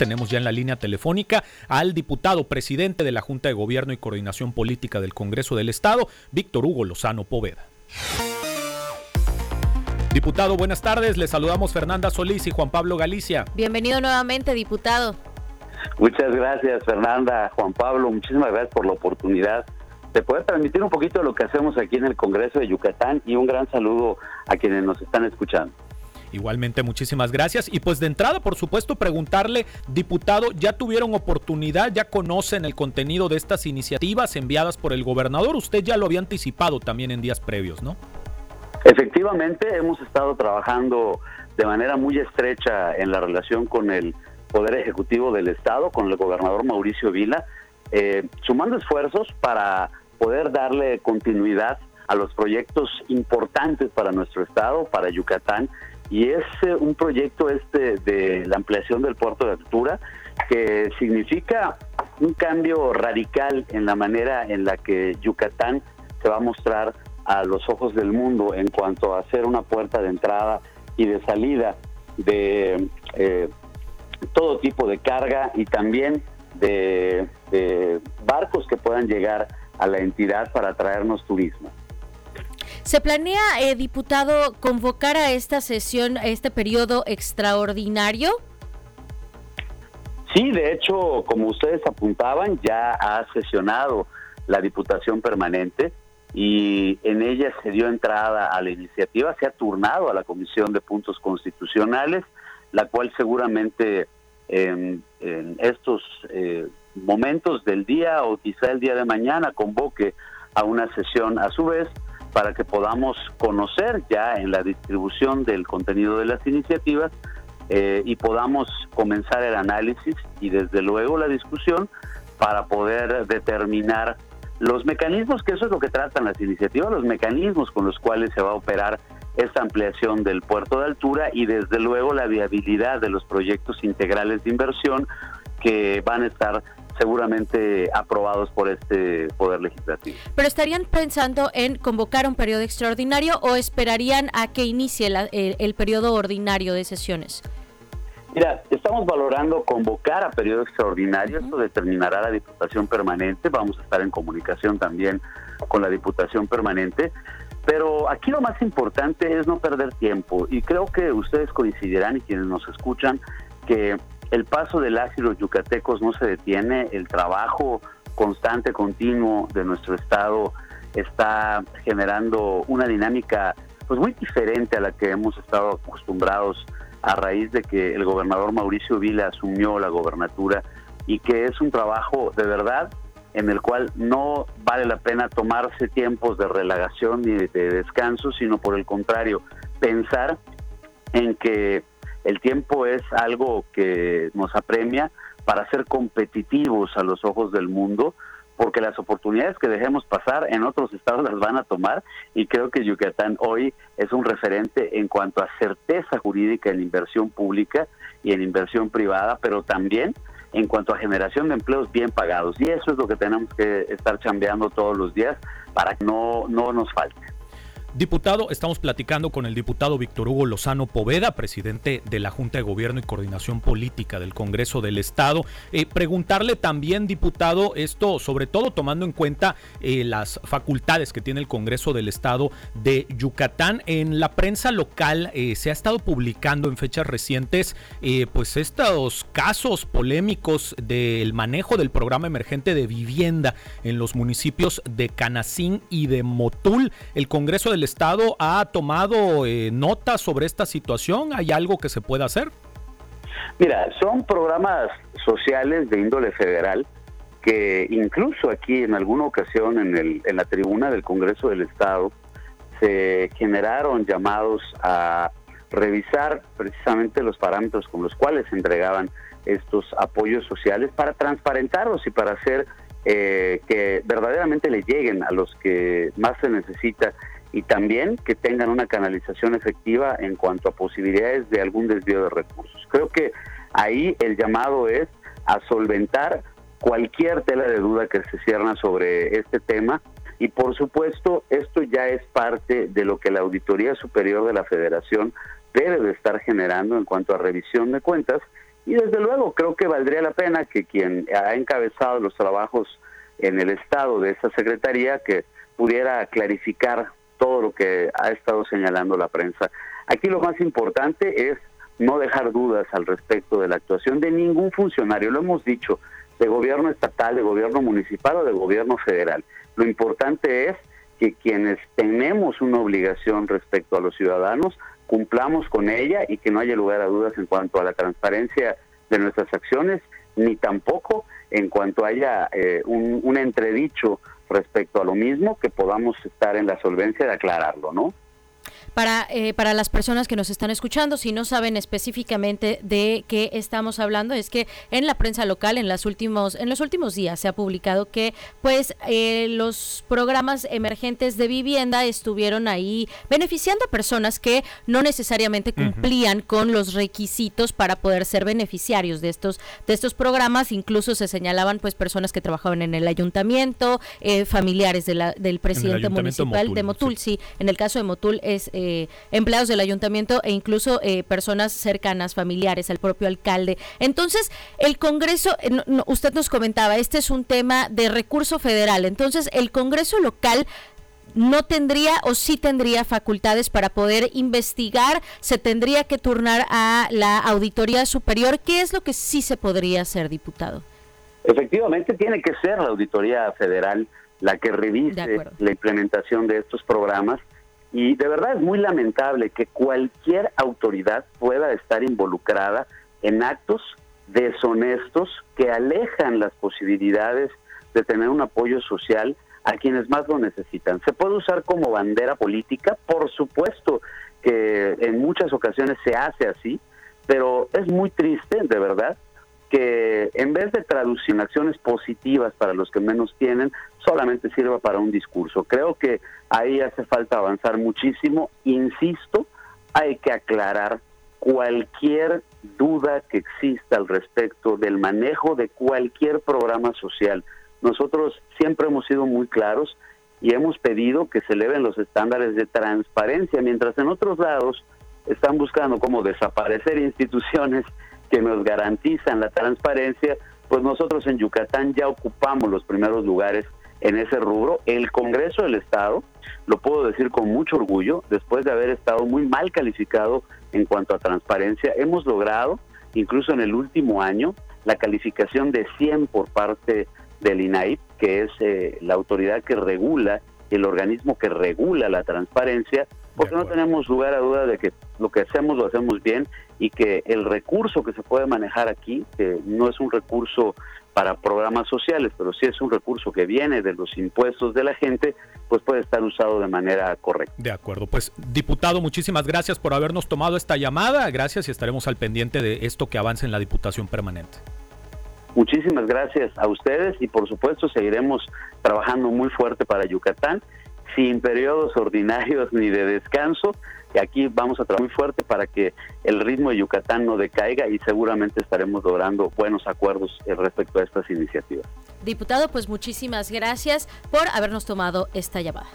Tenemos ya en la línea telefónica al diputado presidente de la Junta de Gobierno y Coordinación Política del Congreso del Estado, Víctor Hugo Lozano Poveda. Diputado, buenas tardes. Le saludamos Fernanda Solís y Juan Pablo Galicia. Bienvenido nuevamente, diputado. Muchas gracias, Fernanda, Juan Pablo. Muchísimas gracias por la oportunidad de poder transmitir un poquito de lo que hacemos aquí en el Congreso de Yucatán y un gran saludo a quienes nos están escuchando. Igualmente, muchísimas gracias. Y pues de entrada, por supuesto, preguntarle, diputado, ¿ya tuvieron oportunidad, ya conocen el contenido de estas iniciativas enviadas por el gobernador? Usted ya lo había anticipado también en días previos, ¿no? Efectivamente, hemos estado trabajando de manera muy estrecha en la relación con el Poder Ejecutivo del Estado, con el gobernador Mauricio Vila, eh, sumando esfuerzos para poder darle continuidad a los proyectos importantes para nuestro Estado, para Yucatán, y es eh, un proyecto este de la ampliación del puerto de altura que significa un cambio radical en la manera en la que Yucatán se va a mostrar a los ojos del mundo en cuanto a ser una puerta de entrada y de salida de eh, todo tipo de carga y también de, barcos que puedan llegar a la entidad para traernos turismo. ¿Se planea, eh, diputado, convocar a esta sesión, a este periodo extraordinario? Sí, de hecho, como ustedes apuntaban, ya ha sesionado la Diputación Permanente y en ella se dio entrada a la iniciativa, se ha turnado a la Comisión de Puntos Constitucionales, la cual seguramente en, estos eh, momentos del día o quizá el día de mañana convoque a una sesión a su vez para que podamos conocer ya en la distribución del contenido de las iniciativas eh, y podamos comenzar el análisis y desde luego la discusión para poder determinar los mecanismos, que eso es lo que tratan las iniciativas, los mecanismos con los cuales se va a operar esta ampliación del puerto de altura y desde luego la viabilidad de los proyectos integrales de inversión que van a estar seguramente aprobados por este Poder Legislativo. ¿Pero estarían pensando en convocar un periodo extraordinario o esperarían a que inicie el periodo ordinario de sesiones? Mira, estamos valorando convocar a periodo extraordinario, esto determinará la Diputación Permanente, vamos a estar en comunicación también con la Diputación Permanente, pero aquí lo más importante es no perder tiempo. Y creo que ustedes coincidirán y quienes nos escuchan que el paso del ácido yucatecos no se detiene, el trabajo constante, continuo de nuestro Estado está generando una dinámica pues muy diferente a la que hemos estado acostumbrados a raíz de que el gobernador Mauricio Vila asumió la gobernatura y que es un trabajo de verdad en el cual no vale la pena tomarse tiempos de relajación ni de descanso, sino por el contrario, pensar en que el tiempo es algo que nos apremia para ser competitivos a los ojos del mundo, porque las oportunidades que dejemos pasar en otros estados las van a tomar y creo que Yucatán hoy es un referente en cuanto a certeza jurídica en inversión pública y en inversión privada, pero también en cuanto a generación de empleos bien pagados. Y eso es lo que tenemos que estar chambeando todos los días para que no, no nos falte. Diputado, estamos platicando con el diputado Víctor Hugo Lozano Poveda, presidente de la Junta de Gobierno y Coordinación Política del Congreso del Estado. Eh, preguntarle también, diputado, esto sobre todo tomando en cuenta eh, las facultades que tiene el Congreso del Estado de Yucatán. En la prensa local eh, se ha estado publicando en fechas recientes pues estos casos polémicos del manejo del programa emergente de vivienda en los municipios de Canacín y de Motul. El Congreso del Estado ha tomado eh, nota sobre esta situación? ¿Hay algo que se pueda hacer? Mira, son programas sociales de índole federal que incluso aquí en alguna ocasión en, el, en la tribuna del Congreso del Estado se generaron llamados a revisar precisamente los parámetros con los cuales se entregaban estos apoyos sociales para transparentarlos y para hacer eh, que verdaderamente le lleguen a los que más se necesita y también que tengan una canalización efectiva en cuanto a posibilidades de algún desvío de recursos. Creo que ahí el llamado es a solventar cualquier tela de duda que se cierna sobre este tema y por supuesto esto ya es parte de lo que la Auditoría Superior de la Federación debe de estar generando en cuanto a revisión de cuentas Y desde luego creo que valdría la pena que quien ha encabezado los trabajos en el estado de esa secretaría que pudiera clarificar todo lo que ha estado señalando la prensa. Aquí lo más importante es no dejar dudas al respecto de la actuación de ningún funcionario, lo hemos dicho, de gobierno estatal, de gobierno municipal o de gobierno federal. Lo importante es que quienes tenemos una obligación respecto a los ciudadanos cumplamos con ella y que no haya lugar a dudas en cuanto a la transparencia de nuestras acciones, ni tampoco en cuanto haya eh, un, un entredicho respecto a lo mismo, que podamos estar en la solvencia de aclararlo, ¿no? Para, eh, para las personas que nos están escuchando, si no saben específicamente de qué estamos hablando, es que en la prensa local, en, las últimos, en los últimos días, se ha publicado que pues eh, los programas emergentes de vivienda estuvieron ahí beneficiando a personas que no necesariamente cumplían con los requisitos para poder ser beneficiarios de estos, de estos programas. Incluso se señalaban pues personas que trabajaban en el ayuntamiento, eh, familiares de la, del presidente municipal de Motul. Sí. en el caso de Motul es eh, empleados del ayuntamiento e incluso eh, personas cercanas, familiares al propio alcalde. Entonces, el Congreso, eh, usted nos comentaba, este es un tema de recurso federal, entonces el Congreso local no tendría o sí tendría facultades para poder investigar, se tendría que turnar a la Auditoría Superior. ¿Qué es lo que sí se podría hacer, diputado? Efectivamente, tiene que ser la Auditoría Federal la que revise la implementación de estos programas y de verdad es muy lamentable que cualquier autoridad pueda estar involucrada en actos deshonestos que alejan las posibilidades de tener un apoyo social a quienes más lo necesitan. ¿Se puede usar como bandera política? Por supuesto que en muchas ocasiones se hace así, pero es muy triste, de verdad, que en vez de traducir acciones positivas para los que menos tienen, solamente sirva para un discurso. Creo que ahí hace falta avanzar muchísimo. Insisto, hay que aclarar cualquier duda que exista al respecto del manejo de cualquier programa social. Nosotros siempre hemos sido muy claros y hemos pedido que se eleven los estándares de transparencia, mientras en otros lados están buscando cómo desaparecer instituciones que nos garantizan la transparencia, pues nosotros en Yucatán ya ocupamos los primeros lugares en ese rubro. El Congreso del Estado, lo puedo decir con mucho orgullo, después de haber estado muy mal calificado en cuanto a transparencia, hemos logrado, incluso en el último año, la calificación de 100 por parte del INAIP, que es eh, la autoridad que regula, el organismo que regula la transparencia, porque no tenemos lugar a duda de que lo que hacemos lo hacemos bien y que el recurso que se puede manejar aquí, que no es un recurso para programas sociales, pero sí es un recurso que viene de los impuestos de la gente, pues puede estar usado de manera correcta. De acuerdo, pues diputado, muchísimas gracias por habernos tomado esta llamada, gracias y estaremos al pendiente de esto que avance en la Diputación Permanente. Muchísimas gracias a ustedes y por supuesto seguiremos trabajando muy fuerte para Yucatán sin periodos ordinarios ni de descanso. Y aquí vamos a trabajar muy fuerte para que el ritmo de Yucatán no decaiga y seguramente estaremos logrando buenos acuerdos respecto a estas iniciativas. Diputado, pues muchísimas gracias por habernos tomado esta llamada.